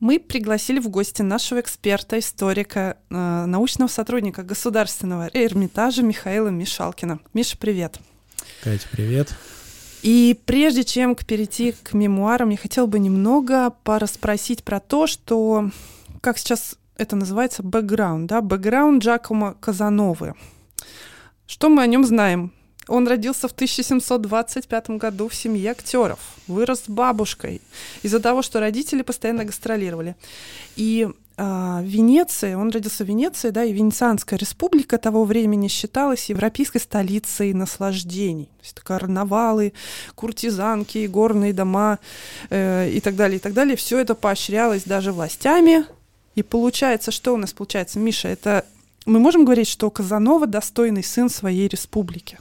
Мы пригласили в гости нашего эксперта, историка, э, научного сотрудника Государственного Эрмитажа Михаила Мишалкина. Миша, привет. Катя, привет. И прежде чем перейти к мемуарам, я хотела бы немного порасспросить про то, что, как сейчас это называется, бэкграунд, да, бэкграунд Джакома Казановы. Что мы о нем знаем? Он родился в 1725 году в семье актеров, вырос с бабушкой из-за того, что родители постоянно гастролировали. И а, в Венеции, он родился в Венеции, да, и Венецианская республика того времени считалась европейской столицей наслаждений. То есть карнавалы, куртизанки, горные дома э, и так далее, и так далее. Все это поощрялось даже властями. И получается, что у нас получается, Миша, это мы можем говорить, что Казанова достойный сын своей республики?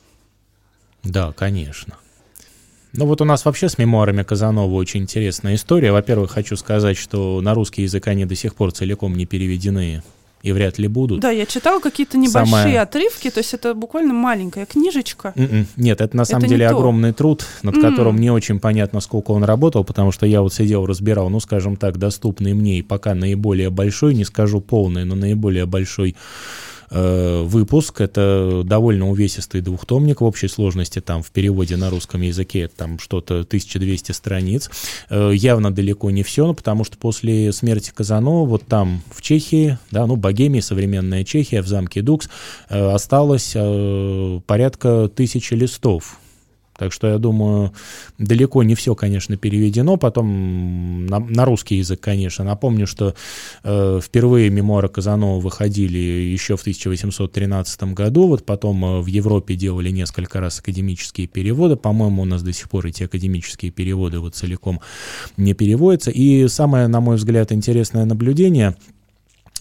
Да, конечно. Ну вот у нас вообще с мемуарами Казанова очень интересная история. Во-первых, хочу сказать, что на русский язык они до сих пор целиком не переведены и вряд ли будут. Да, я читала какие-то небольшие Самое... отрывки, то есть это буквально маленькая книжечка. Mm-mm. М-м. Нет, это на самом это деле огромный то. труд, над mm. которым не очень понятно, сколько он работал, потому что я вот сидел, разбирал, ну, скажем так, доступный мне и пока наиболее большой, не скажу полный, но наиболее большой Э, выпуск. Это довольно увесистый двухтомник в общей сложности, там в переводе на русском языке там что-то 1200 страниц. Э, явно далеко не все, но потому что после смерти Казанова вот там в Чехии, да, ну Богемия, современная Чехия, в замке Дукс, э, осталось порядка тысячи листов так что я думаю, далеко не все, конечно, переведено. Потом на, на русский язык, конечно. Напомню, что э, впервые мемуары Казанова выходили еще в 1813 году. Вот потом э, в Европе делали несколько раз академические переводы. По-моему, у нас до сих пор эти академические переводы вот целиком не переводятся. И самое, на мой взгляд, интересное наблюдение,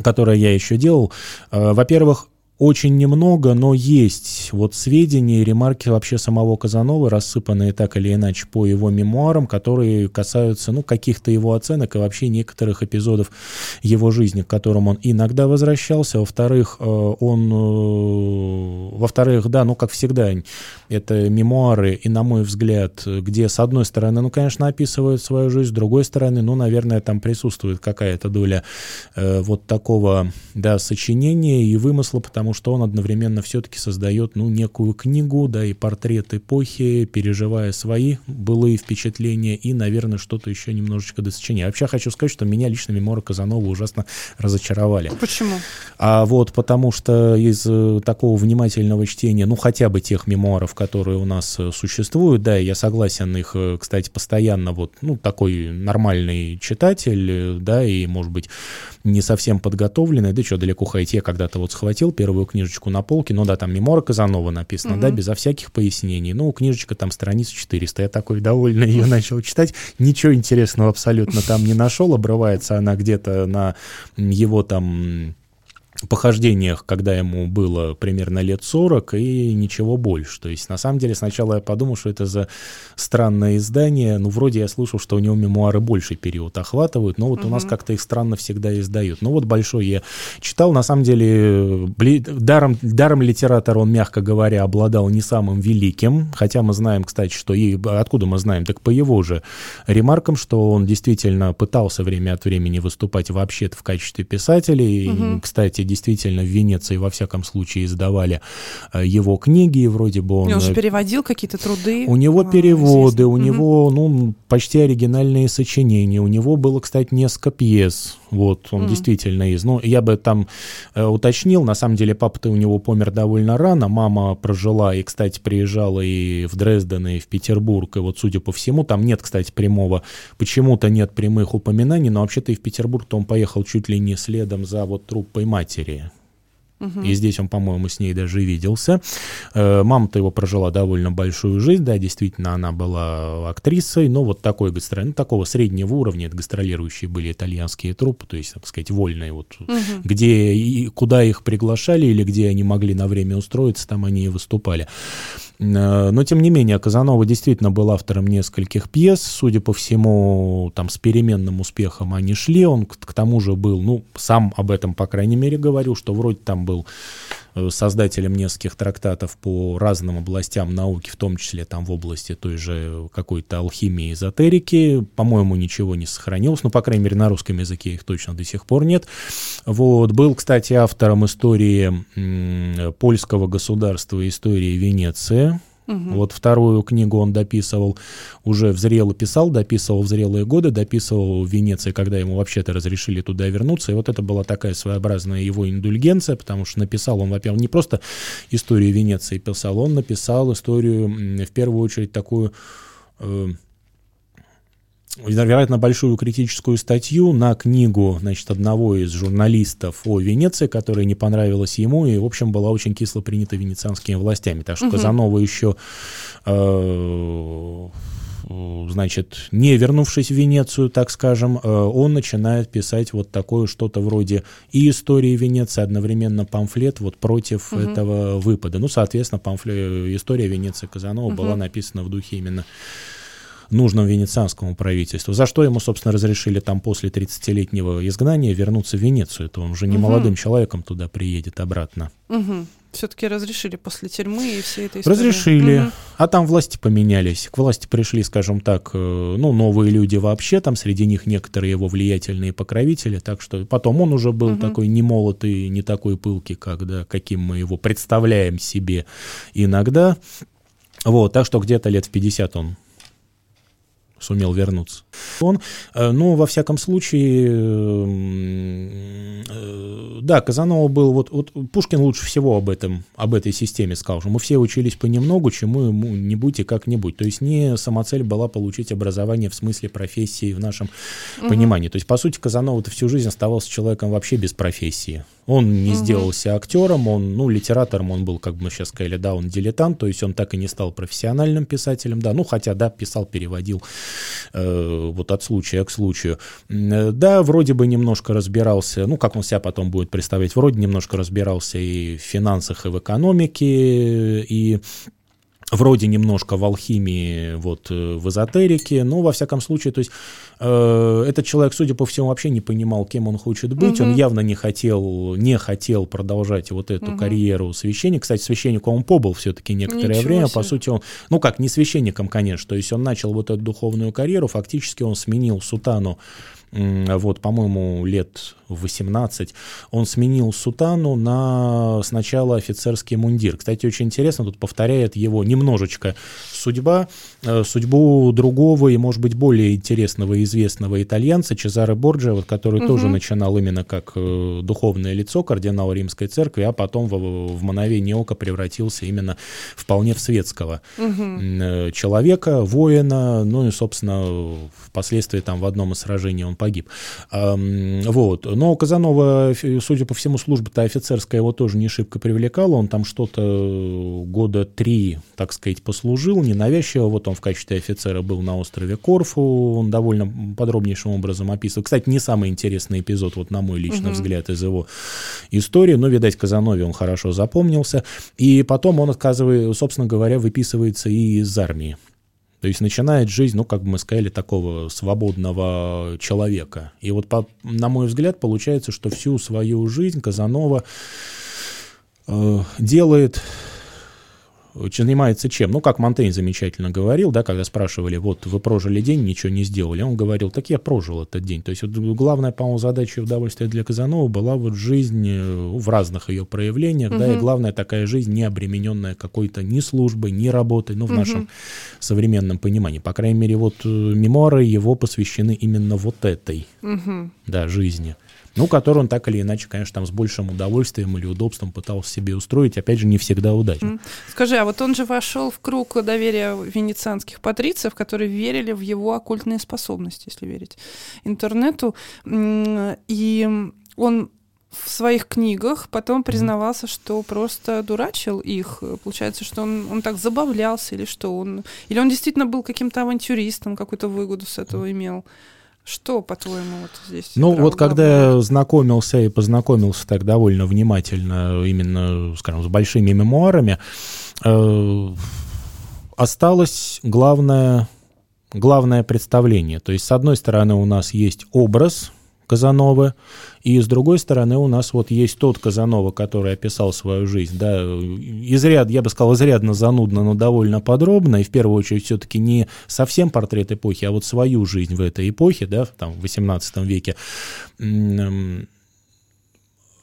которое я еще делал, э, во-первых, очень немного, но есть вот сведения и ремарки вообще самого Казанова, рассыпанные так или иначе по его мемуарам, которые касаются, ну, каких-то его оценок и вообще некоторых эпизодов его жизни, к которым он иногда возвращался. Во-вторых, э, он, э, во-вторых, да, ну, как всегда, это мемуары, и, на мой взгляд, где, с одной стороны, ну, конечно, описывают свою жизнь, с другой стороны, ну, наверное, там присутствует какая-то доля э, вот такого, да, сочинения и вымысла, потому потому что он одновременно все-таки создает, ну, некую книгу, да, и портрет эпохи, переживая свои былые впечатления и, наверное, что-то еще немножечко досочиняя. Вообще хочу сказать, что меня лично мемуары Казанова ужасно разочаровали. Почему? А вот потому что из э, такого внимательного чтения, ну, хотя бы тех мемуаров, которые у нас э, существуют, да, я согласен, их, э, кстати, постоянно вот, ну, такой нормальный читатель, да, и, может быть, не совсем подготовленный, да что, далеко ходить, я когда-то вот схватил первую книжечку на полке, ну да, там мемора Казанова написано, угу. да, безо всяких пояснений, ну, книжечка там страниц 400, я такой довольно ее начал читать, ничего интересного абсолютно там не нашел, обрывается она где-то на его там похождениях, когда ему было примерно лет 40, и ничего больше. То есть, на самом деле, сначала я подумал, что это за странное издание. Ну, вроде я слышал, что у него мемуары больший период охватывают, но вот угу. у нас как-то их странно всегда издают. Ну, вот большой я читал. На самом деле, даром, даром литератор он, мягко говоря, обладал не самым великим, хотя мы знаем, кстати, что и откуда мы знаем, так по его же ремаркам, что он действительно пытался время от времени выступать вообще-то в качестве писателя. И, угу. кстати, действительно в Венеции, во всяком случае, издавали э, его книги, и вроде бы он... Он же э, переводил какие-то труды. У него а, переводы, у него, ну, почти оригинальные сочинения. У него было, кстати, несколько пьес. Вот, он mm. действительно из. Ну, я бы там э, уточнил, на самом деле папа-то у него помер довольно рано, мама прожила и, кстати, приезжала и в Дрезден, и в Петербург, и вот, судя по всему, там нет, кстати, прямого, почему-то нет прямых упоминаний, но вообще-то и в Петербург-то он поехал чуть ли не следом за вот труппой матери. Питере Угу. И здесь он, по-моему, с ней даже виделся. Э, мама-то его прожила довольно большую жизнь, да, действительно, она была актрисой, но вот такой гастроль, ну, такого среднего уровня, это гастролирующие были итальянские труппы, то есть, так сказать, вольные, вот, угу. где и куда их приглашали или где они могли на время устроиться, там они и выступали. Э, но, тем не менее, Казанова действительно был автором нескольких пьес. Судя по всему, там с переменным успехом они шли. Он к тому же был, ну, сам об этом, по крайней мере, говорил, что вроде там был э, создателем нескольких трактатов по разным областям науки, в том числе там в области той же какой-то алхимии, эзотерики. По-моему, ничего не сохранилось, ну, по крайней мере, на русском языке их точно до сих пор нет. Вот. Был, кстати, автором истории польского государства, истории Венеции, Угу. Вот вторую книгу он дописывал уже в писал, дописывал в зрелые годы, дописывал в Венеции, когда ему вообще-то разрешили туда вернуться. И вот это была такая своеобразная его индульгенция, потому что написал он, во-первых, не просто историю Венеции писал, он написал историю, в первую очередь, такую э, вероятно, большую критическую статью на книгу значит, одного из журналистов о Венеции, которая не понравилась ему и, в общем, была очень кисло принята венецианскими властями. Так что угу. Казанова еще, э, значит, не вернувшись в Венецию, так скажем, э, он начинает писать вот такое что-то вроде и истории Венеции, одновременно памфлет вот против угу. этого выпада. Ну, соответственно, памфлет, история Венеции Казанова угу. была написана в духе именно нужном венецианскому правительству, за что ему, собственно, разрешили там после 30-летнего изгнания вернуться в Венецию. То он уже не угу. молодым человеком туда приедет обратно. Угу. Все-таки разрешили после тюрьмы и все это Разрешили. Угу. А там власти поменялись. К власти пришли, скажем так, э, ну, новые люди вообще, там среди них некоторые его влиятельные покровители, так что потом он уже был угу. такой не молотый, не такой пылкий, когда, каким мы его представляем себе иногда. Вот, так что где-то лет в 50 он сумел вернуться. Он, э, ну, во всяком случае, э, да, Казанова был, вот, вот Пушкин лучше всего об этом, об этой системе сказал, что мы все учились понемногу, чему-нибудь и как-нибудь. То есть не самоцель была получить образование в смысле профессии в нашем угу. понимании. То есть, по сути, Казанова-то всю жизнь оставался человеком вообще без профессии. Он не угу. сделался актером, он, ну, литератором он был, как бы мы сейчас сказали, да, он дилетант, то есть он так и не стал профессиональным писателем, да, ну, хотя, да, писал, переводил э, вот от случая к случаю. Э, да, вроде бы немножко разбирался, ну, как он себя потом будет представить, вроде немножко разбирался и в финансах, и в экономике, и вроде немножко в алхимии, вот э, в эзотерике, но во всяком случае, то есть э, этот человек, судя по всему, вообще не понимал, кем он хочет быть, угу. он явно не хотел, не хотел продолжать вот эту угу. карьеру священника. Кстати, священником он побыл все-таки некоторое Ничего время, себе. по сути он, ну как, не священником, конечно, то есть он начал вот эту духовную карьеру, фактически он сменил сутану вот, по-моему, лет 18, он сменил сутану на сначала офицерский мундир. Кстати, очень интересно, тут повторяет его немножечко судьба, э, судьбу другого и, может быть, более интересного и известного итальянца Чезаре Борджиа, вот, который угу. тоже начинал именно как э, духовное лицо кардинала Римской церкви, а потом в, в мановение ока превратился именно вполне в светского угу. человека, воина, ну и, собственно, впоследствии там в одном из сражений он погиб. Вот. Но Казанова, судя по всему, служба-то офицерская его тоже не шибко привлекала. Он там что-то года три, так сказать, послужил, ненавязчиво. Вот он в качестве офицера был на острове Корфу. Он довольно подробнейшим образом описывал. Кстати, не самый интересный эпизод, вот на мой личный угу. взгляд, из его истории. Но, видать, Казанове он хорошо запомнился. И потом он, отказывает, собственно говоря, выписывается и из армии. То есть начинает жизнь, ну, как бы мы сказали, такого свободного человека. И вот, по, на мой взгляд, получается, что всю свою жизнь Казанова э, делает занимается чем? Ну, как Монтейн замечательно говорил, да, когда спрашивали, вот вы прожили день, ничего не сделали. Он говорил, так я прожил этот день. То есть вот, главная, по-моему, задача и удовольствие для Казанова была вот жизнь э, в разных ее проявлениях, угу. да, и главная такая жизнь, не обремененная какой-то ни службой, ни работой, ну, в угу. нашем современном понимании. По крайней мере, вот э, мемуары его посвящены именно вот этой, угу. да, жизни ну, который он так или иначе, конечно, там с большим удовольствием или удобством пытался себе устроить, опять же, не всегда удачно. Скажи, а вот он же вошел в круг доверия венецианских патрициев, которые верили в его оккультные способности, если верить интернету, и он в своих книгах потом признавался, что просто дурачил их. Получается, что он, он так забавлялся, или что он... Или он действительно был каким-то авантюристом, какую-то выгоду с этого имел. Что, по-твоему, вот здесь? Ну, вот когда я знакомился и познакомился так довольно внимательно именно, скажем, с большими мемуарами, э, осталось главное, главное представление. То есть, с одной стороны, у нас есть образ Казановы, и с другой стороны у нас вот есть тот Казанова, который описал свою жизнь, да, изряд, я бы сказал, изрядно занудно, но довольно подробно, и в первую очередь все-таки не совсем портрет эпохи, а вот свою жизнь в этой эпохе, да, там, в XVIII веке,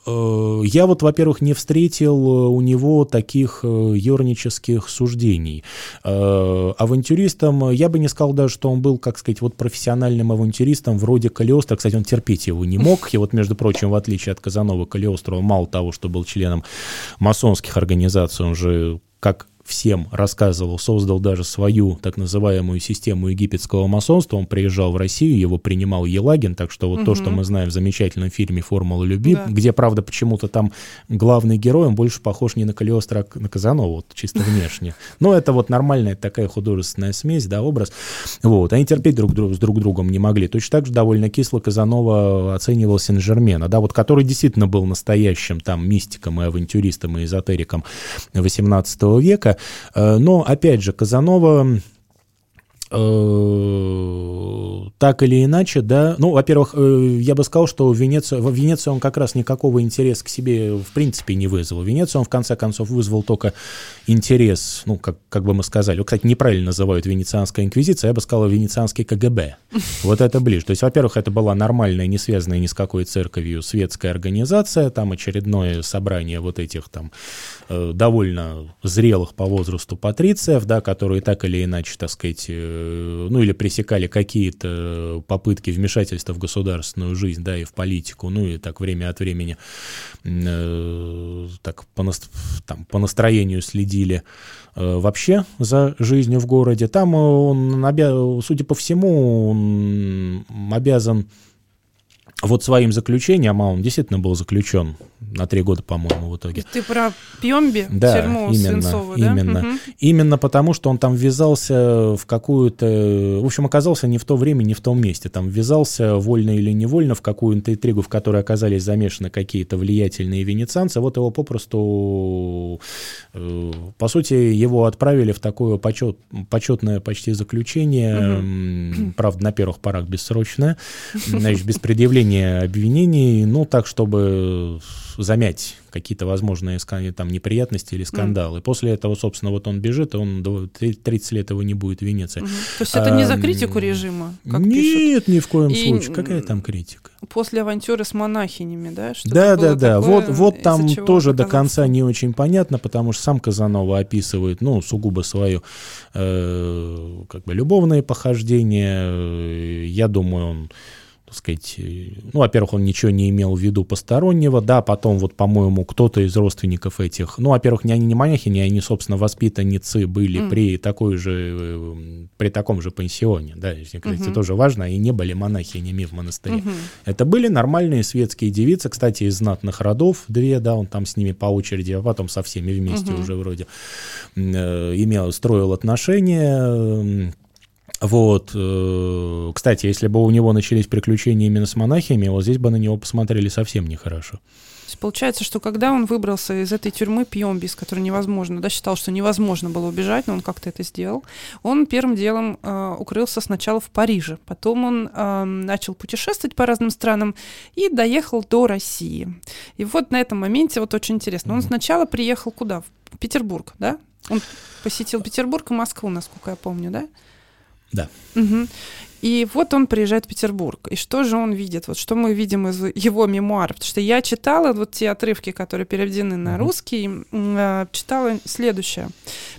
я вот, во-первых, не встретил э, у него таких э, юрнических суждений. Авантюристом, я бы не сказал даже, что он был, как сказать, вот профессиональным авантюристом вроде Калиостро. Кстати, он терпеть его не мог. И вот, между прочим, в отличие от Казанова, Калиостро мало того, что был членом масонских организаций, он же как всем рассказывал, создал даже свою так называемую систему египетского масонства. Он приезжал в Россию, его принимал Елагин, так что вот угу. то, что мы знаем в замечательном фильме «Формула любви», да. где, правда, почему-то там главный герой, он больше похож не на Калиостро, а на Казанова, вот чисто внешне. Но это вот нормальная такая художественная смесь, да, образ. Вот, они терпеть друг друга с друг другом не могли. Точно так же довольно кисло Казанова оценивал Сен-Жермена, да, вот который действительно был настоящим там мистиком и авантюристом и эзотериком XVIII века, но, опять же, Казанова Э, так или иначе, да, ну, во-первых, э, я бы сказал, что в Венецию, в Венецию он как раз никакого интереса к себе в принципе не вызвал. В Венецию он в конце концов вызвал только интерес, ну, как, как бы мы сказали, кстати, неправильно называют Венецианская инквизиция, я бы сказал Венецианский КГБ. Вот это ближе. То есть, во-первых, это была нормальная, не связанная ни с какой церковью светская организация, там очередное собрание вот этих там э, довольно зрелых по возрасту патрициев, да, которые так или иначе, так сказать, Э, ну или пресекали какие-то попытки вмешательства в государственную жизнь, да, и в политику, ну и так время от времени э, так по, там, по настроению следили э, вообще за жизнью в городе. Там он, судя по всему, он обязан вот своим заключением, а он действительно был заключен на три года, по-моему, в итоге. Ты про Пьемби, да, тюрьму именно, Свинцову, да? Именно, угу. именно потому, что он там ввязался в какую-то... В общем, оказался не в то время, не в том месте. Там ввязался, вольно или невольно, в какую-то интригу, в которой оказались замешаны какие-то влиятельные венецианцы. Вот его попросту... Э, по сути, его отправили в такое почет, почетное почти заключение, угу. правда, на первых порах бессрочное, значит, без предъявления обвинений, ну, так, чтобы замять какие-то возможные там неприятности или скандалы. Mm. После этого, собственно, вот он бежит, и он 30 лет его не будет в Венеции. Mm. То есть это а, не за критику режима, как Нет, пишут? ни в коем и случае. Какая там критика? После авантюры с монахинями, да? Да, да, да. Вот, вот там тоже до конца не очень понятно, потому что сам Казанова описывает, ну, сугубо свое э, как бы любовное похождение. Я думаю, он так сказать, э, ну, во-первых, он ничего не имел в виду постороннего, да, потом вот, по-моему, кто-то из родственников этих, ну, во-первых, не они не монахини, они, собственно, воспитанницы были mm. при такой же, э, при таком же пансионе, да, кстати, mm-hmm. тоже важно, и не были монахинями в монастыре. Mm-hmm. Это были нормальные светские девицы, кстати, из знатных родов, две, да, он там с ними по очереди, а потом со всеми вместе mm-hmm. уже вроде э, имел, строил отношения, вот, э, кстати, если бы у него начались приключения именно с монахиями, вот здесь бы на него посмотрели совсем нехорошо. То есть получается, что когда он выбрался из этой тюрьмы Пьемби, из которой невозможно, да, считал, что невозможно было убежать, но он как-то это сделал, он первым делом э, укрылся сначала в Париже, потом он э, начал путешествовать по разным странам и доехал до России. И вот на этом моменте вот очень интересно. Он сначала приехал куда? В Петербург, да? Он посетил Петербург и Москву, насколько я помню, да? Да. Угу. И вот он приезжает в Петербург. И что же он видит? Вот что мы видим из его мемуаров? Потому что я читала вот те отрывки, которые переведены на русский, э, читала следующее.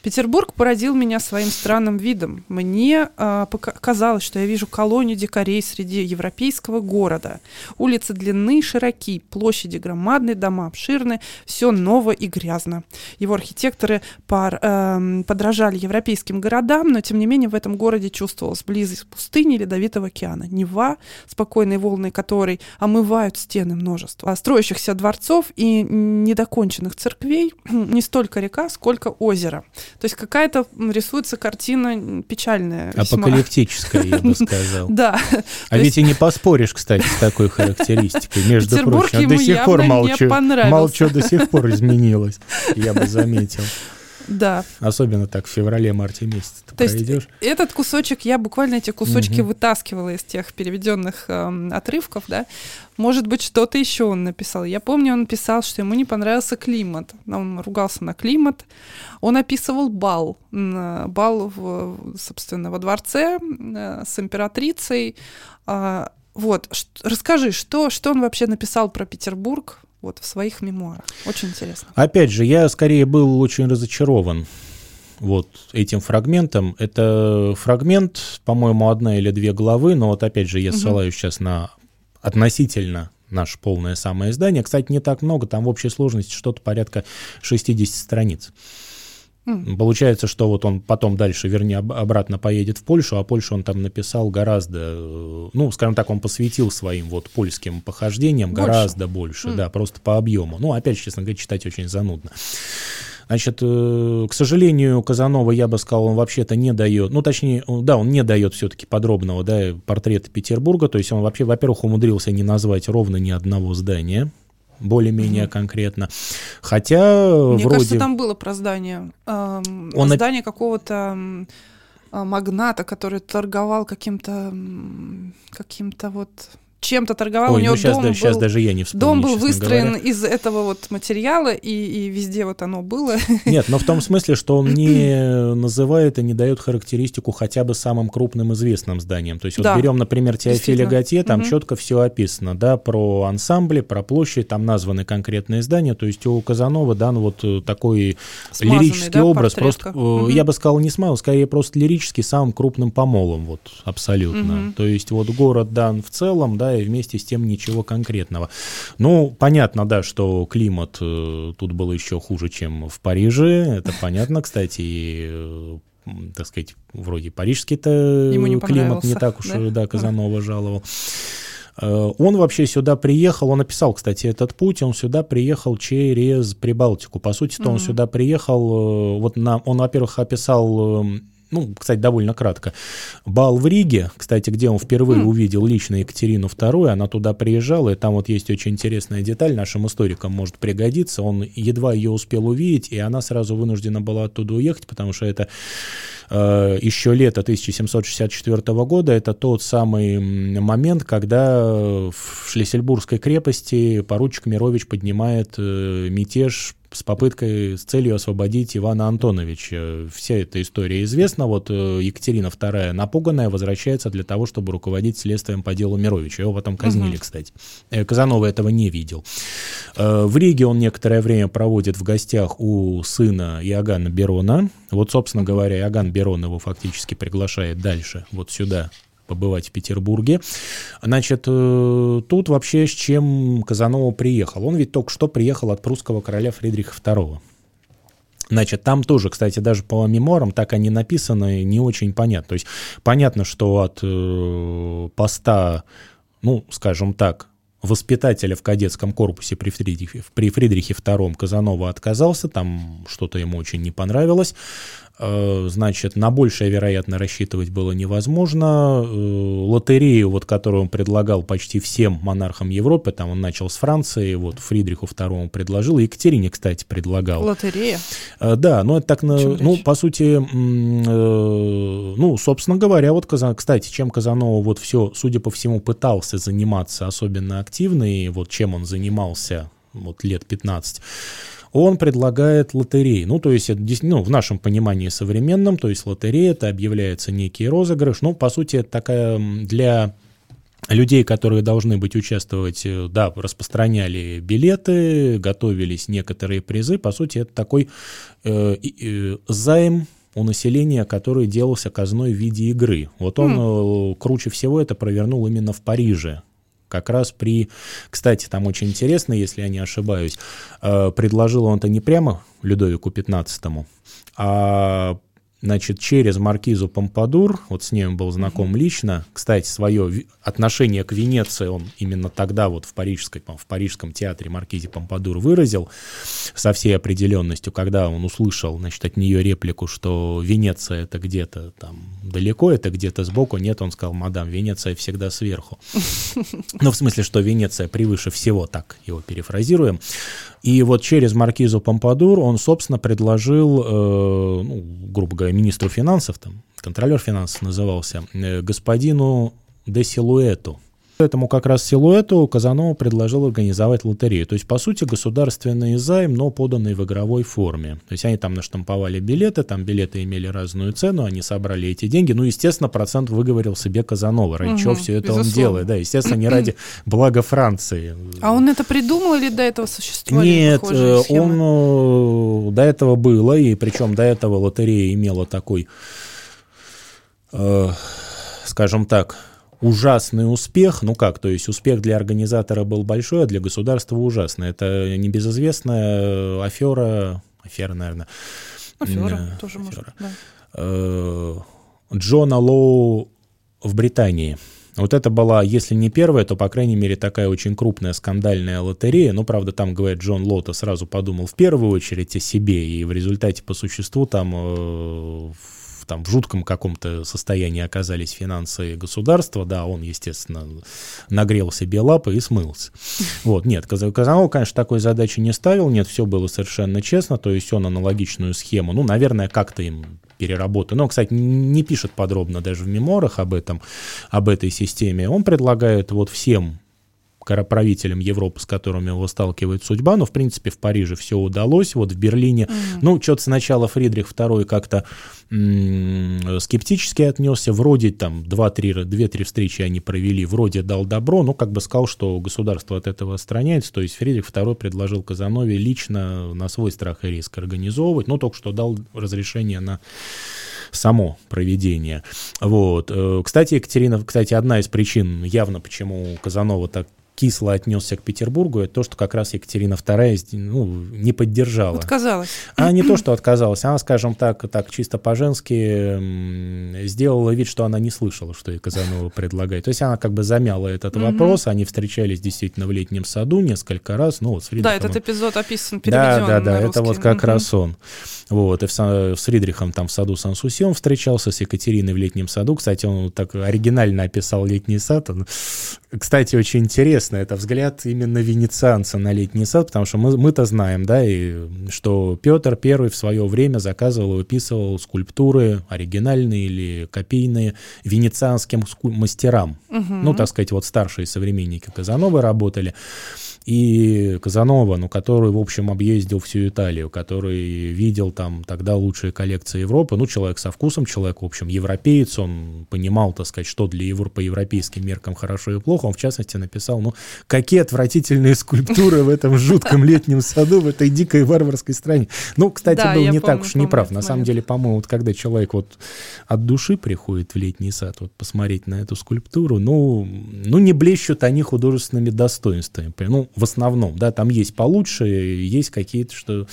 Петербург породил меня своим странным видом. Мне э, казалось, что я вижу колонию дикарей среди европейского города. Улицы длинны и широки, площади громадные, дома обширны, все ново и грязно. Его архитекторы пар, э, подражали европейским городам, но тем не менее в этом городе чувствовалась близость пустыни Ледовитого океана. Нева, спокойные волны которой омывают стены множества строящихся дворцов и недоконченных церквей, не столько река, сколько озеро. То есть какая-то рисуется картина печальная. Апокалиптическая, я бы сказал. Да. А ведь и не поспоришь, кстати, с такой характеристикой, между прочим. До сих пор молчу. Молчу, до сих пор изменилось, я бы заметил. Да. Особенно так в феврале-марте месяце ты То пройдешь. Есть этот кусочек, я буквально эти кусочки угу. вытаскивала из тех переведенных э, отрывков, да. Может быть, что-то еще он написал. Я помню, он писал, что ему не понравился климат. Он ругался на климат. Он описывал бал. Бал, в, собственно, во дворце э, с императрицей. А, вот, расскажи, что, что он вообще написал про Петербург вот в своих мемуарах? Очень интересно. Опять же, я скорее был очень разочарован вот этим фрагментом. Это фрагмент, по-моему, одна или две главы, но вот опять же я угу. ссылаюсь сейчас на относительно наше полное самое издание. Кстати, не так много, там в общей сложности что-то порядка 60 страниц. Mm. Получается, что вот он потом дальше, вернее, обратно поедет в Польшу, а Польшу он там написал гораздо, ну, скажем так, он посвятил своим вот польским похождениям больше. гораздо больше, mm. да, просто по объему. Ну, опять, честно говоря, читать очень занудно. Значит, э, к сожалению, Казанова, я бы сказал, он вообще-то не дает, ну, точнее, да, он не дает все-таки подробного, да, портрета Петербурга, то есть он вообще, во-первых, умудрился не назвать ровно ни одного здания, более-менее угу. конкретно. Хотя Мне вроде... кажется, там было про здание. Эм, Он здание какого-то э, магната, который торговал каким-то каким-то вот чем-то торговал. Ой, у него ну сейчас, дом да, был, сейчас даже я не вспомню, Дом был выстроен говоря. из этого вот материала, и, и везде вот оно было. Нет, но в том смысле, что он не называет и не дает характеристику хотя бы самым крупным известным зданиям. То есть да, вот берем, например, Теофиля Готье, там угу. четко все описано, да, про ансамбли, про площадь, там названы конкретные здания. То есть у Казанова дан вот э, такой Смазанный, лирический да, образ. Просто, угу. я бы сказал, не смазан, скорее просто лирический самым крупным помолом, вот абсолютно. Угу. То есть вот город дан в целом, да, и вместе с тем ничего конкретного. Ну, понятно, да, что климат э, тут был еще хуже, чем в Париже, это понятно, кстати, и э, так сказать, вроде парижский-то климат не так уж, да, да Казанова жаловал. Э, он вообще сюда приехал, он описал, кстати, этот путь, он сюда приехал через Прибалтику. По сути-то mm-hmm. он сюда приехал, вот на, он, во-первых, описал эм, ну, кстати, довольно кратко. Бал в Риге, кстати, где он впервые mm. увидел лично Екатерину II, она туда приезжала, и там вот есть очень интересная деталь, нашим историкам может пригодиться. Он едва ее успел увидеть, и она сразу вынуждена была оттуда уехать, потому что это э, еще лето 1764 года, это тот самый момент, когда в Шлиссельбургской крепости поручик Мирович поднимает э, мятеж с попыткой, с целью освободить Ивана Антоновича. Вся эта история известна. Вот э, Екатерина II, напуганная, возвращается для того, чтобы руководить следствием по делу Мировича. Его потом казнили, угу. кстати. Э, Казанова этого не видел. Э, в Риге он некоторое время проводит в гостях у сына Иоганна Берона. Вот, собственно говоря, Иоганн Берон его фактически приглашает дальше, вот сюда, побывать в Петербурге. Значит, э, тут вообще с чем Казанова приехал? Он ведь только что приехал от прусского короля Фридриха II. Значит, там тоже, кстати, даже по мемуарам так они написаны, не очень понятно. То есть понятно, что от э, поста, ну, скажем так, воспитателя в кадетском корпусе при Фридрихе, при Фридрихе II Казанова отказался, там что-то ему очень не понравилось. Э, значит, на большее, вероятно, рассчитывать было невозможно. Э, лотерею, вот, которую он предлагал почти всем монархам Европы, там он начал с Франции, вот Фридриху II предложил, Екатерине, кстати, предлагал. Лотерея? Э, да, но это так, ну, по сути, ну, собственно говоря, вот, кстати, чем Казанова вот все, судя по всему, пытался заниматься особенно активно, и вот чем он занимался вот лет 15, он предлагает лотереи. Ну, то есть, это, ну, в нашем понимании современном, то есть лотерея, это объявляется некий розыгрыш. Ну, по сути, это такая для людей, которые должны быть участвовать, э, да, распространяли билеты, готовились некоторые призы. По сути, это такой э, э, займ у населения, который делался казной в виде игры. Вот он mm. круче всего это провернул именно в Париже как раз при... Кстати, там очень интересно, если я не ошибаюсь, э, предложил он это не прямо Людовику XV, а значит, через маркизу Помпадур, вот с он был знаком mm-hmm. лично, кстати, свое отношение к Венеции он именно тогда вот в, парижской, в Парижском театре маркизе Помпадур выразил со всей определенностью, когда он услышал, значит, от нее реплику, что Венеция это где-то там далеко, это где-то сбоку, нет, он сказал, мадам, Венеция всегда сверху. Ну, в смысле, что Венеция превыше всего, так его перефразируем. И вот через маркизу Помпадур он, собственно, предложил, э, ну, грубо говоря, министру финансов, там, контролер финансов назывался, э, господину де Силуэту, Этому как раз силуэту Казанова предложил организовать лотерею. То есть, по сути, государственный займ, но поданный в игровой форме. То есть, они там наштамповали билеты, там билеты имели разную цену, они собрали эти деньги. Ну, естественно, процент выговорил себе Казанова. Ради угу, чего все это безусловно. он делает. Да, естественно, не ради блага Франции. А он это придумал или до этого существовали Нет, э, он э, до этого было, и причем до этого лотерея имела такой, э, скажем так, ужасный успех, ну как, то есть успех для организатора был большой, а для государства ужасный. Это небезызвестная афера, афера, наверное. Афера, э, тоже афера. может, да. Э, Джона Лоу в Британии. Вот это была, если не первая, то, по крайней мере, такая очень крупная скандальная лотерея. Ну, правда, там, говорит, Джон Лота сразу подумал в первую очередь о себе, и в результате, по существу, там э, там в жутком каком-то состоянии оказались финансы государства, да, он, естественно, нагрел себе лапы и смылся. Вот, нет, Казанов, конечно, такой задачи не ставил, нет, все было совершенно честно, то есть он аналогичную схему, ну, наверное, как-то им переработан. Но, кстати, не пишет подробно даже в меморах об этом, об этой системе. Он предлагает вот всем правителям Европы, с которыми его сталкивает судьба, но, в принципе, в Париже все удалось, вот в Берлине, mm-hmm. ну, что-то сначала Фридрих II как-то м- скептически отнесся, вроде там 2-3 встречи они провели, вроде дал добро, но как бы сказал, что государство от этого отстраняется, то есть Фридрих II предложил Казанове лично на свой страх и риск организовывать, но только что дал разрешение на само проведение. Вот. Э, кстати, Екатерина, кстати, одна из причин явно, почему Казанова так кисло отнесся к Петербургу, это то, что как раз Екатерина II ну, не поддержала. Отказалась. А не то, что отказалась, она, скажем так, так чисто по-женски сделала вид, что она не слышала, что ей Казанова предлагает. То есть она как бы замяла этот вопрос, они встречались действительно в летнем саду несколько раз. Ну, вот с да, этот эпизод описан, переведен Да, да, да, это вот как раз он. Вот, и в, с Фридрихом там в саду Сан-Суси он встречался, с Екатериной в летнем саду. Кстати, он так оригинально описал летний сад. Он, кстати, очень интересно, это взгляд именно венецианца на летний сад, потому что мы, мы-то знаем, да, и что Петр Первый в свое время заказывал и выписывал скульптуры оригинальные или копийные венецианским мастерам. Угу. Ну, так сказать, вот старшие современники Казановы работали и Казанова, ну, который, в общем, объездил всю Италию, который видел там тогда лучшие коллекции Европы, ну, человек со вкусом, человек, в общем, европеец, он понимал, так сказать, что для Европы по европейским меркам хорошо и плохо, он, в частности, написал, ну, какие отвратительные скульптуры в этом жутком летнем саду, в этой дикой варварской стране. Ну, кстати, был не так уж неправ. На самом деле, по-моему, вот когда человек вот от души приходит в летний сад, вот посмотреть на эту скульптуру, ну, ну не блещут они художественными достоинствами. Ну, в основном, да, там есть получше, есть какие-то, что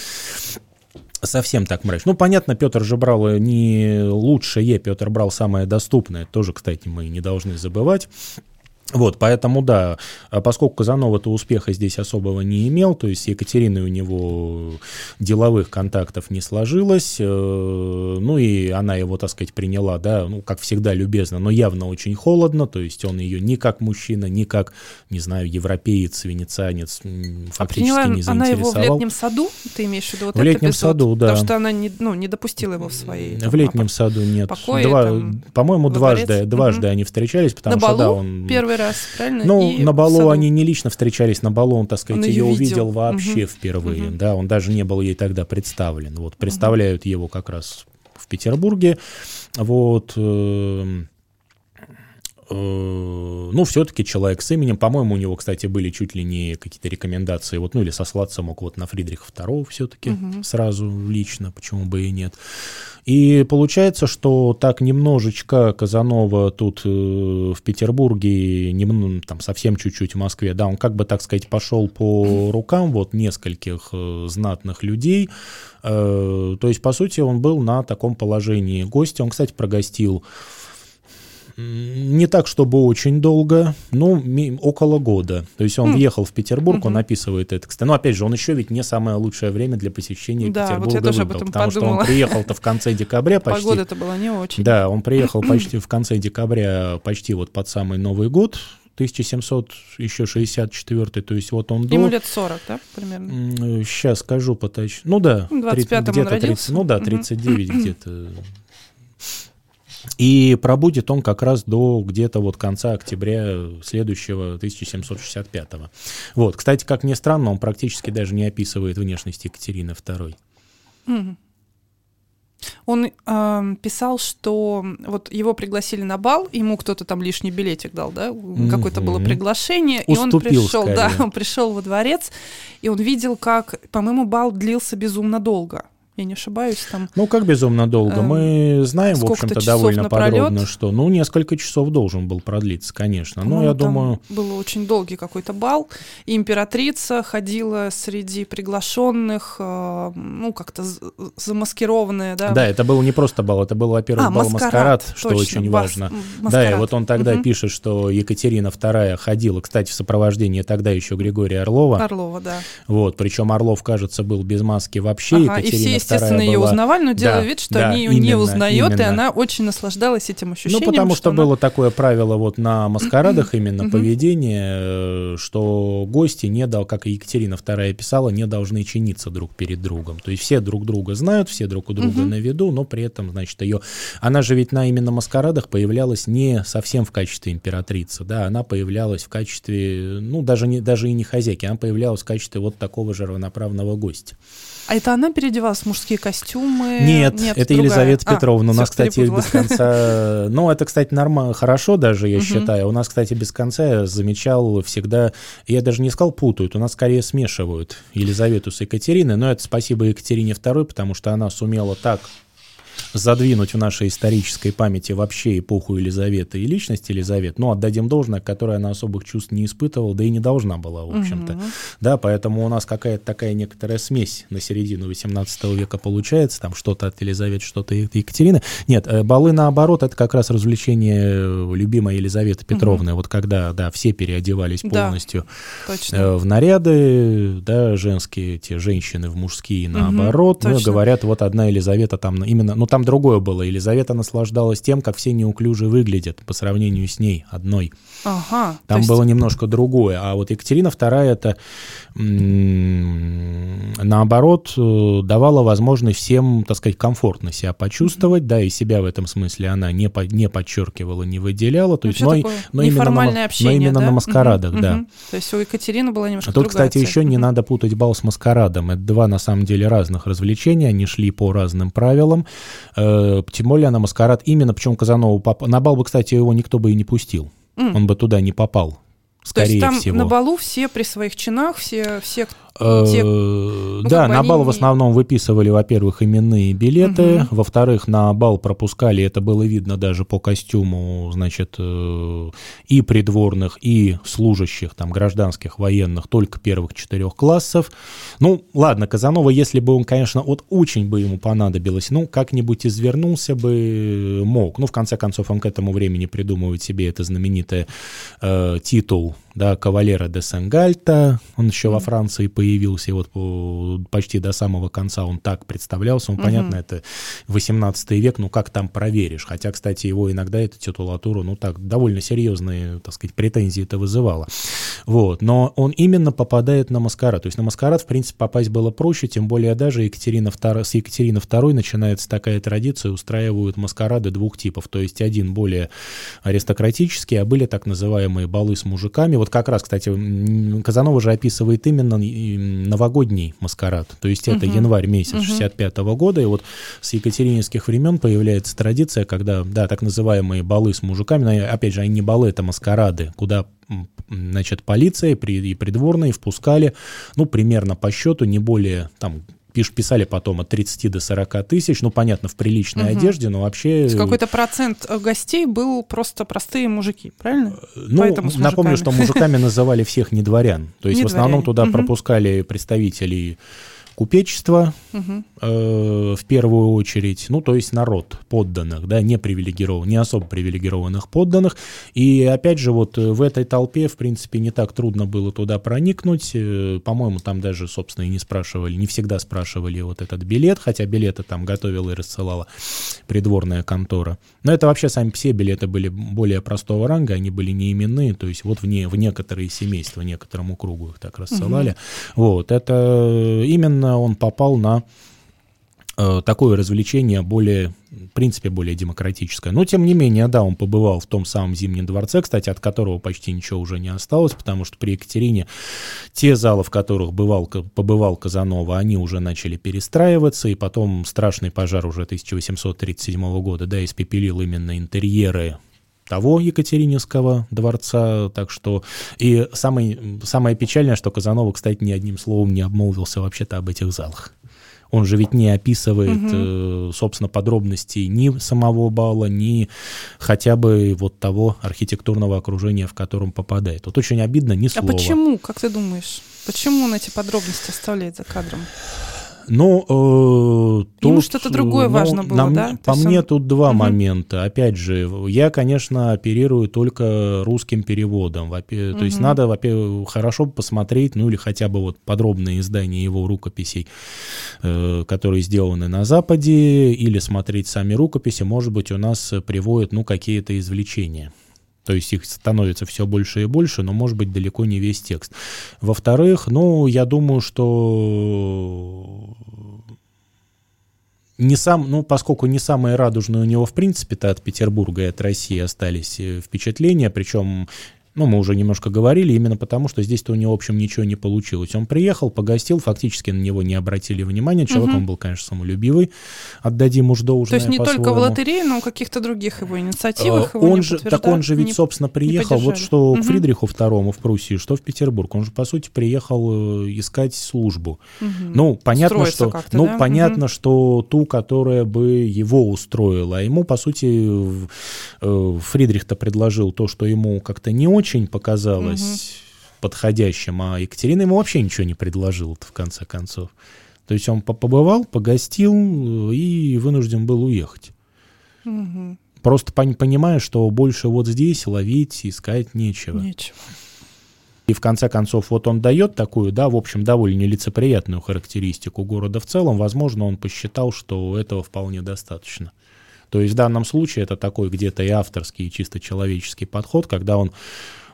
совсем так мрачно. Ну, понятно, Петр же брал не лучшее, Петр брал самое доступное, тоже, кстати, мы не должны забывать. Вот, поэтому, да, а поскольку Казанова-то успеха здесь особого не имел, то есть с Екатериной у него деловых контактов не сложилось, э, ну и она его, так сказать, приняла, да, ну, как всегда, любезно, но явно очень холодно, то есть он ее ни как мужчина, ни как, не знаю, европеец, венецианец фактически а не заинтересовал. она его в летнем саду, ты имеешь в виду вот В летнем эпизод, саду, да. Потому что она не, ну, не допустила его в своей... В летнем саду нет. Покое, Два, по-моему, дважды, дважды угу. они встречались, потому На что, балу да, он... первый раз, правильно? Ну, и на балу они не лично встречались, на балу он, так сказать, он ее, ее увидел вообще угу. впервые, угу. да, он даже не был ей тогда представлен. Вот представляют угу. его как раз в Петербурге, вот. Э, ну, все-таки человек с именем. По-моему, у него, кстати, были чуть ли не какие-то рекомендации, вот, ну, или сослаться мог вот на Фридриха II все-таки угу. сразу лично, почему бы и нет. И получается, что так немножечко Казанова тут э, в Петербурге, нем, там совсем чуть-чуть в Москве, да, он как бы, так сказать, пошел по рукам вот нескольких э, знатных людей. Э, то есть, по сути, он был на таком положении гостя. Он, кстати, прогостил не так, чтобы очень долго, но около года. То есть он mm. въехал в Петербург, mm-hmm. он описывает это. Кстати, но опять же, он еще ведь не самое лучшее время для посещения да, Петербурга вот я тоже выбрал, об этом потому подумала. что он приехал-то в конце декабря почти. Погода-то была не очень. Да, он приехал почти в конце декабря, почти вот под самый Новый год, 1700 еще 64 то есть вот он до... Ему лет 40, да, примерно? Сейчас скажу поточнее. Ну да, 30, где-то 30, ну да, 39 угу. где-то и пробудет он как раз до где-то вот конца октября следующего 1765 -го. Вот, кстати, как ни странно, он практически даже не описывает внешность Екатерины II. Он э, писал, что вот его пригласили на бал, ему кто-то там лишний билетик дал, да, какое-то было приглашение, Уступил, и он пришел, скорее. да, он пришел во дворец, и он видел, как, по-моему, бал длился безумно долго я не ошибаюсь там. Ну, как безумно долго? Э, Мы знаем, в общем-то, довольно подробно, что, ну, несколько часов должен был продлиться, конечно. Но я думаю... Был очень долгий какой-то бал, и императрица ходила среди приглашенных, э, ну, как-то замаскированная, да? Да, это был не просто бал, это был, во-первых, а, бал маскарад, что точно, очень бас, важно. Маскарад. Да, и вот он тогда угу. пишет, что Екатерина II ходила, кстати, в сопровождении тогда еще Григория Орлова. Орлова, да. Вот, причем Орлов, кажется, был без маски вообще. Ага, Екатерина естественно, ее была... узнавали, но делала да, вид, что да, они ее именно, не узнает, именно. и она очень наслаждалась этим ощущением. Ну, потому что, что она... было такое правило вот на маскарадах именно поведение, что гости не дал, как и Екатерина II писала, не должны чиниться друг перед другом. То есть все друг друга знают, все друг у друга на виду, но при этом, значит, ее... Она же ведь на именно маскарадах появлялась не совсем в качестве императрицы, да, она появлялась в качестве, ну, даже, не, даже и не хозяйки, она появлялась в качестве вот такого же равноправного гостя. А это она переодевалась в мужские костюмы? Нет, Нет это другая. Елизавета а, Петровна. У нас, кстати, перепутала. без конца... Ну, это, кстати, нормально, хорошо даже, я считаю. У нас, кстати, без конца я замечал всегда... Я даже не сказал путают, у нас скорее смешивают Елизавету с Екатериной. Но это спасибо Екатерине II, потому что она сумела так задвинуть в нашей исторической памяти вообще эпоху Елизаветы и личность Елизаветы, ну, отдадим должное, которое она особых чувств не испытывала, да и не должна была, в общем-то. Угу. Да, поэтому у нас какая-то такая некоторая смесь на середину 18 века получается, там что-то от Елизаветы, что-то от Екатерины. Нет, э, балы наоборот, это как раз развлечение любимой Елизаветы Петровны, угу. вот когда, да, все переодевались полностью да, э, в наряды, да, женские, те женщины в мужские наоборот, угу, ну, говорят, вот одна Елизавета там именно, ну, там другое было. Елизавета наслаждалась тем, как все неуклюже выглядят по сравнению с ней одной. Ага. Там есть... было немножко другое. А вот Екатерина II это наоборот э, давала возможность всем, так сказать, комфортно себя почувствовать, mm-hmm. да, и себя в этом смысле она не, по, не подчеркивала, не выделяла, то есть, но, но, именно на, общение, но именно да? на маскарадах, mm-hmm. да. Mm-hmm. То есть у Екатерины была немножко а Тут, другая кстати, цель. еще не надо путать бал с маскарадом. Это два, на самом деле, разных развлечения, они шли по разным правилам. Э, тем более на маскарад именно, причем Казанова поп... на бал бы, кстати, его никто бы и не пустил. Mm. Он бы туда не попал. Скорее То есть там всего. на балу все при своих чинах, все, все те, ну, да, на бал в основном выписывали, во-первых, именные билеты, угу. во-вторых, на бал пропускали, это было видно даже по костюму, значит, э, и придворных, и служащих, там, гражданских, военных, только первых четырех классов. Ну, ладно, Казанова, если бы он, конечно, вот очень бы ему понадобилось, ну, как-нибудь извернулся бы, мог. Ну, в конце концов, он к этому времени придумывает себе это знаменитое э, титул да, кавалера де Сенгальта, он еще mm-hmm. во Франции появился, и вот по, почти до самого конца он так представлялся, он, mm-hmm. понятно, это 18 век, ну как там проверишь, хотя, кстати, его иногда эта титулатура, ну так, довольно серьезные, так сказать, претензии это вызывало, вот, но он именно попадает на маскарад, то есть на маскарад, в принципе, попасть было проще, тем более даже Екатерина II, с Екатерины II начинается такая традиция, устраивают маскарады двух типов, то есть один более аристократический, а были так называемые балы с мужиками, вот как раз, кстати, Казанова же описывает именно новогодний маскарад, то есть это угу. январь месяц угу. 65 -го года, и вот с екатерининских времен появляется традиция, когда, да, так называемые балы с мужиками, но, опять же, они не балы, это маскарады, куда значит, полиция и придворные впускали, ну, примерно по счету не более, там, писали потом от 30 до 40 тысяч, ну, понятно, в приличной угу. одежде, но вообще... Какой-то процент э, гостей был просто простые мужики, правильно? Э, ну, напомню, что мужиками называли всех не дворян. То есть в основном туда пропускали представителей купечество угу. э, в первую очередь, ну, то есть народ подданных, да, не привилегированных, не особо привилегированных подданных. И опять же, вот в этой толпе, в принципе, не так трудно было туда проникнуть. Э, по-моему, там даже, собственно, и не спрашивали, не всегда спрашивали вот этот билет, хотя билеты там готовила и рассылала придворная контора. Но это вообще сами все билеты были более простого ранга, они были не именные, то есть вот в, не, в некоторые семейства, некоторому кругу их так рассылали. Угу. Вот, это именно именно он попал на э, такое развлечение более, в принципе, более демократическое. Но, тем не менее, да, он побывал в том самом Зимнем дворце, кстати, от которого почти ничего уже не осталось, потому что при Екатерине те залы, в которых бывал, побывал Казанова, они уже начали перестраиваться, и потом страшный пожар уже 1837 года, да, испепелил именно интерьеры того Екатерининского дворца, так что и самое, самое печальное, что Казанова, кстати, ни одним словом не обмолвился вообще-то об этих залах. Он же ведь не описывает, угу. собственно, подробностей ни самого бала, ни хотя бы вот того архитектурного окружения, в котором попадает. Вот очень обидно, ни слова. А почему, как ты думаешь, почему он эти подробности оставляет за кадром? Ну, э, Ему что-то другое ну, важно было, нам, да? По мне он... тут два угу. момента. Опять же, я, конечно, оперирую только русским переводом. Во угу. То есть надо, во-первых, хорошо посмотреть, ну или хотя бы вот подробные издания его рукописей, э, которые сделаны на Западе, или смотреть сами рукописи. Может быть, у нас приводят, ну, какие-то извлечения. То есть их становится все больше и больше, но может быть далеко не весь текст. Во-вторых, ну, я думаю, что не сам, ну, поскольку не самые радужные у него, в принципе-то, от Петербурга и от России остались э, впечатления, причем ну, мы уже немножко говорили, именно потому, что здесь-то у него, в общем, ничего не получилось. Он приехал, погостил, фактически на него не обратили внимания. Человек угу. он был, конечно, самолюбивый, отдадим уж должное То есть не только в лотерее, но в каких-то других его инициативах его он же, Так он же ведь, не, собственно, приехал вот что угу. к Фридриху II в Пруссии, что в Петербург. Он же, по сути, приехал э, искать службу. Угу. Ну, понятно, что, ну, да? понятно угу. что ту, которая бы его устроила. А ему, по сути, э, Фридрих-то предложил то, что ему как-то не очень очень показалось угу. подходящим, а Екатерина ему вообще ничего не предложила в конце концов. То есть он побывал, погостил э, и вынужден был уехать. Угу. Просто понимая, что больше вот здесь ловить, искать нечего. Нечего. И в конце концов, вот он дает такую, да, в общем, довольно нелицеприятную характеристику города в целом. Возможно, он посчитал, что этого вполне достаточно. То есть в данном случае это такой где-то и авторский, и чисто человеческий подход, когда он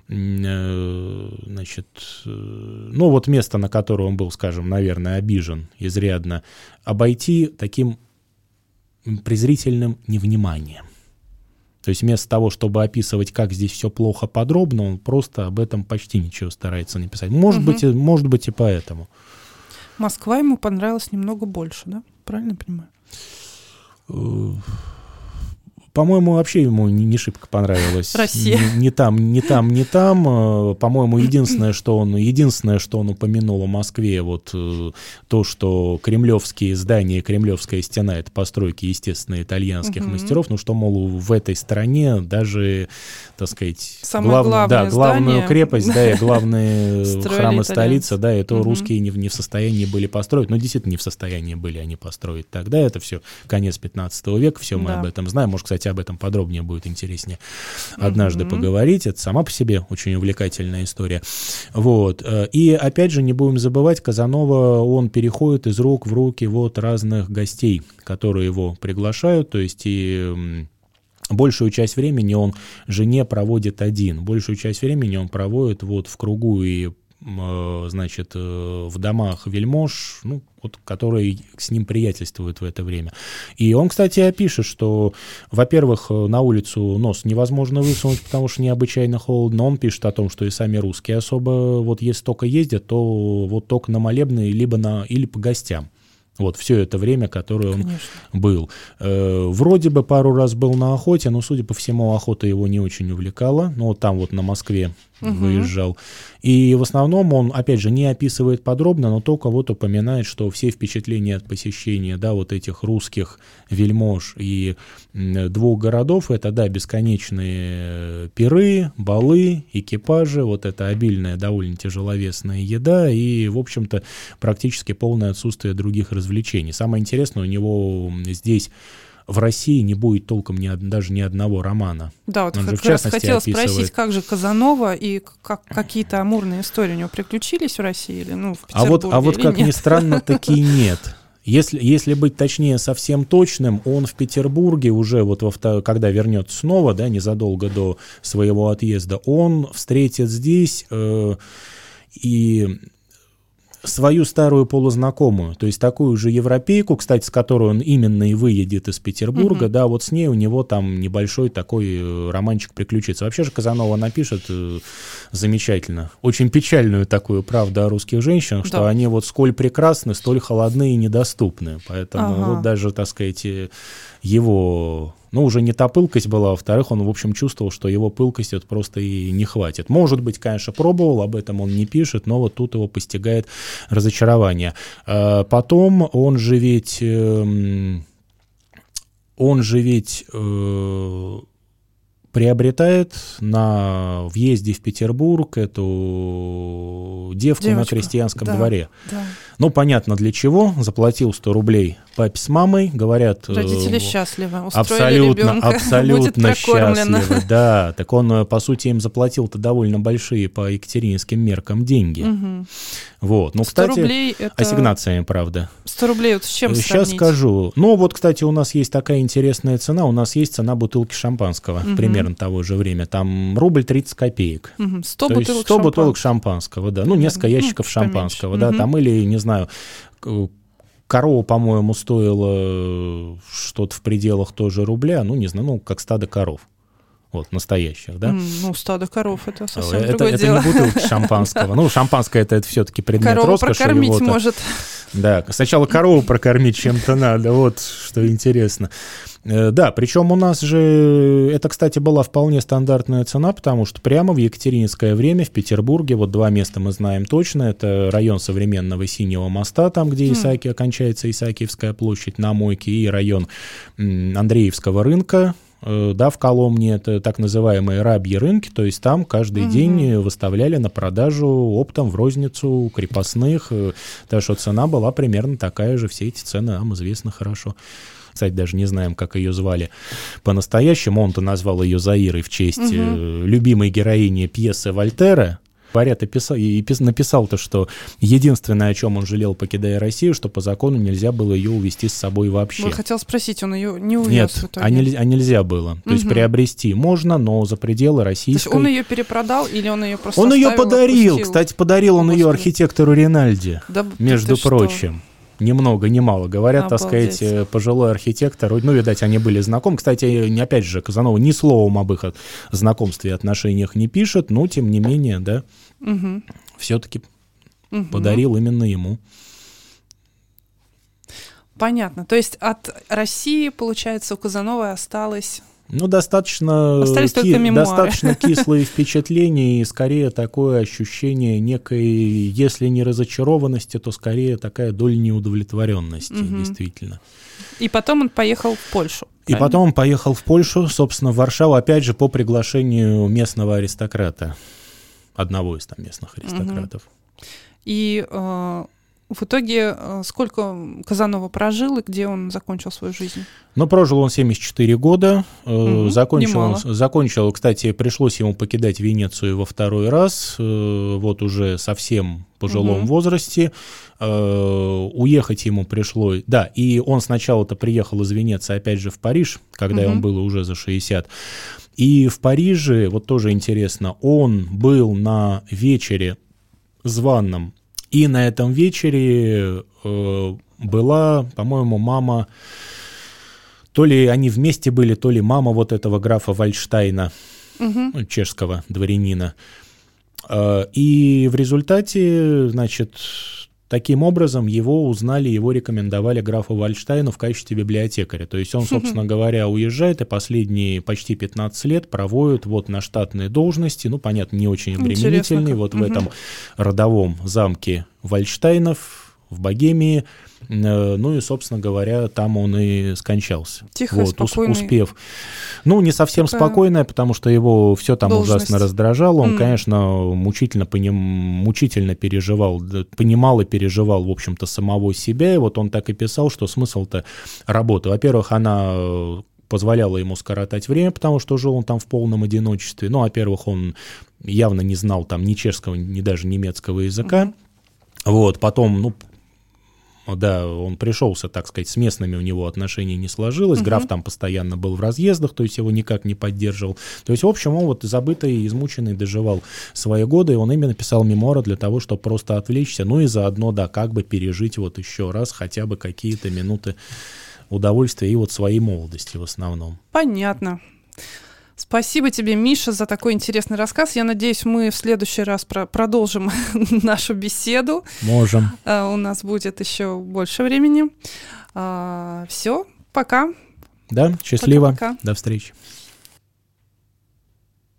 э, значит, э, ну вот место, на которое он был, скажем, наверное, обижен изрядно, обойти таким презрительным невниманием. То есть вместо того, чтобы описывать, как здесь все плохо подробно, он просто об этом почти ничего старается написать. Может, угу. быть, и, может быть и поэтому. Москва ему понравилась немного больше, да? Правильно понимаю? По-моему, вообще ему не, не шибко понравилось. Россия. Не, не там, не там, не там. Э, по-моему, единственное, что он, единственное, что он упомянул о Москве, вот э, то, что кремлевские здания, кремлевская стена — это постройки, естественно, итальянских угу. мастеров, ну что, мол, в этой стране даже, так сказать, Самое глав, главное да, главную здание. крепость, да, и главные храмы столицы, да, это угу. русские не, не в состоянии были построить. Ну, действительно, не в состоянии были они построить тогда. Это все конец 15 века, все мы да. об этом знаем. Может, кстати, об этом подробнее будет интереснее однажды mm-hmm. поговорить. Это сама по себе очень увлекательная история. Вот. Э, и опять же, не будем забывать, Казанова, он переходит из рук в руки вот разных гостей, которые его приглашают, то есть и Большую часть времени он жене проводит один, большую часть времени он проводит вот в кругу и значит, э, в домах вельмож, ну, вот, которые с ним приятельствуют в это время. И он, кстати, опишет, что, во-первых, на улицу нос невозможно высунуть, потому что необычайно холодно. Он пишет о том, что и сами русские особо, вот если только ездят, то вот только на молебны, либо на, или по гостям. Вот все это время, которое он Конечно. был. Э, вроде бы пару раз был на охоте, но, судя по всему, охота его не очень увлекала. Ну, вот там вот на Москве угу. выезжал. И в основном он, опять же, не описывает подробно, но только вот упоминает, что все впечатления от посещения, да, вот этих русских вельмож и двух городов, это, да, бесконечные пиры, балы, экипажи, вот это обильная, довольно тяжеловесная еда и, в общем-то, практически полное отсутствие других развлечений. Самое интересное, у него здесь в России не будет толком ни, даже ни одного романа. Да, вот Он как же, раз хотела описывает... спросить, как же Казанова и как, какие-то амурные истории у него приключились в России или ну, в А вот, а вот как нет? ни странно, такие нет. Если, если быть точнее совсем точным, он в Петербурге уже вот во когда вернется снова, да, незадолго до своего отъезда, он встретит здесь э, и свою старую полузнакомую, то есть такую же европейку, кстати, с которой он именно и выедет из Петербурга, mm-hmm. да, вот с ней у него там небольшой такой э, романчик приключится. Вообще же Казанова напишет э, замечательно, очень печальную такую правду о русских женщинах, что да. они вот сколь прекрасны, столь холодны и недоступны, поэтому ага. вот даже, так сказать, э, его ну, уже не та пылкость была, во-вторых, он, в общем, чувствовал, что его пылкости это просто и не хватит. Может быть, конечно, пробовал, об этом он не пишет, но вот тут его постигает разочарование. А, потом он же ведь... Эм, он же ведь э, приобретает на въезде в Петербург эту девку Девочка. на крестьянском да, дворе. Да. Ну, понятно для чего. Заплатил 100 рублей папе с мамой, говорят... Э, Родители э, счастливы, абсолютно, ребенка, абсолютно счастливы, да. Так он, э, по сути, им заплатил-то довольно большие по екатерининским меркам деньги. Угу. Вот. Ну, кстати, рублей это... ассигнациями, правда. 100 рублей вот с чем Сейчас сравнить? скажу. Ну, вот, кстати, у нас есть такая интересная цена. У нас есть цена бутылки шампанского угу. примерно того же время. Там рубль 30 копеек. Угу. 100 То бутылок 100 бутылок шампанского, да. Ну, несколько ящиков ну, шампанского, поменьше. да. Угу. Там или, не знаю, Корова, по-моему, стоила что-то в пределах тоже рубля, ну, не знаю, ну, как стадо коров. Вот, настоящих, да? Ну, стадо коров это совсем это, другое это дело. Это не бутылка шампанского. Ну, шампанское это, это все-таки предмет Корову роскоши. прокормить может. Да, сначала корову прокормить чем-то надо, вот что интересно. Э, да, причем у нас же, это, кстати, была вполне стандартная цена, потому что прямо в Екатерининское время в Петербурге, вот два места мы знаем точно, это район современного Синего моста, там, где. Исааки, окончается Исаакиевская площадь на Мойке, и район Андреевского рынка, э, да, в Коломне, это так называемые рабьи рынки, то есть там каждый угу. день выставляли на продажу оптом в розницу крепостных, э, так что цена была примерно такая же, все эти цены нам известны хорошо кстати, даже не знаем, как ее звали по-настоящему. Он-то назвал ее Заирой в честь угу. любимой героини пьесы Вольтера. Парят описал, и написал-то, что единственное, о чем он жалел, покидая Россию, что по закону нельзя было ее увезти с собой вообще. Вот хотел спросить, он ее не увез Нет, в итоге? А, нельзя, а нельзя было. То угу. есть приобрести можно, но за пределы российской... То есть он ее перепродал или он ее просто Он ее подарил. Кстати, подарил он ее архитектору Ринальди, да, между прочим. Что? Ни много ни мало. Говорят, Обалдеть. так сказать, э, пожилой архитектор, ну, видать, они были знакомы. Кстати, опять же, Казанова ни словом об их знакомстве и отношениях не пишет, но, тем не менее, да, угу. все-таки угу. подарил именно ему. Понятно. То есть от России, получается, у Казановой осталось ну, достаточно, ки- достаточно кислые впечатления и скорее такое ощущение некой, если не разочарованности, то скорее такая доля неудовлетворенности, угу. действительно. И потом он поехал в Польшу. И потом он поехал в Польшу, собственно, в Варшаву, опять же, по приглашению местного аристократа, одного из там местных аристократов. Угу. И э, в итоге э, сколько Казанова прожил и где он закончил свою жизнь? Ну, прожил он 74 года. Угу, закончил, он, закончил, кстати, пришлось ему покидать Венецию во второй раз, э, вот уже совсем пожилом угу. возрасте. Уехать ему пришлось... Да, и он сначала-то приехал из Венеции, опять же, в Париж, когда угу. ему было уже за 60. И в Париже, вот тоже интересно, он был на вечере званном. И на этом вечере э, была, по-моему, мама, то ли они вместе были, то ли мама вот этого графа Вальштайна, угу. чешского дворянина. Э, и в результате, значит, Таким образом, его узнали, его рекомендовали графу Вальштайну в качестве библиотекаря. То есть он, собственно говоря, уезжает и последние почти 15 лет проводит вот на штатные должности, ну, понятно, не очень обременительные, вот в этом родовом замке Вальштайнов в Богемии, Э, ну и, собственно говоря, там он и скончался. Тихо, вот, спокойный. успев. Ну, не совсем Такая спокойная, потому что его все там должность. ужасно раздражало. Он, mm. конечно, мучительно, поним... мучительно переживал, понимал и переживал, в общем-то, самого себя. И вот он так и писал, что смысл-то работы. Во-первых, она э, позволяла ему скоротать время, потому что жил он там в полном одиночестве. Ну, во-первых, он явно не знал там ни чешского, ни даже немецкого языка. Mm-hmm. Вот, потом, ну, да, он пришелся, так сказать, с местными у него отношения не сложилось, угу. граф там постоянно был в разъездах, то есть его никак не поддерживал. То есть, в общем, он вот забытый, измученный доживал свои годы, и он именно писал мемуары для того, чтобы просто отвлечься, ну и заодно, да, как бы пережить вот еще раз хотя бы какие-то минуты удовольствия и вот своей молодости в основном. Понятно. Спасибо тебе, Миша, за такой интересный рассказ. Я надеюсь, мы в следующий раз про продолжим нашу беседу. Можем. Uh, у нас будет еще больше времени. Uh, а, все, пока. Да, счастливо. Пока -пока. До встречи.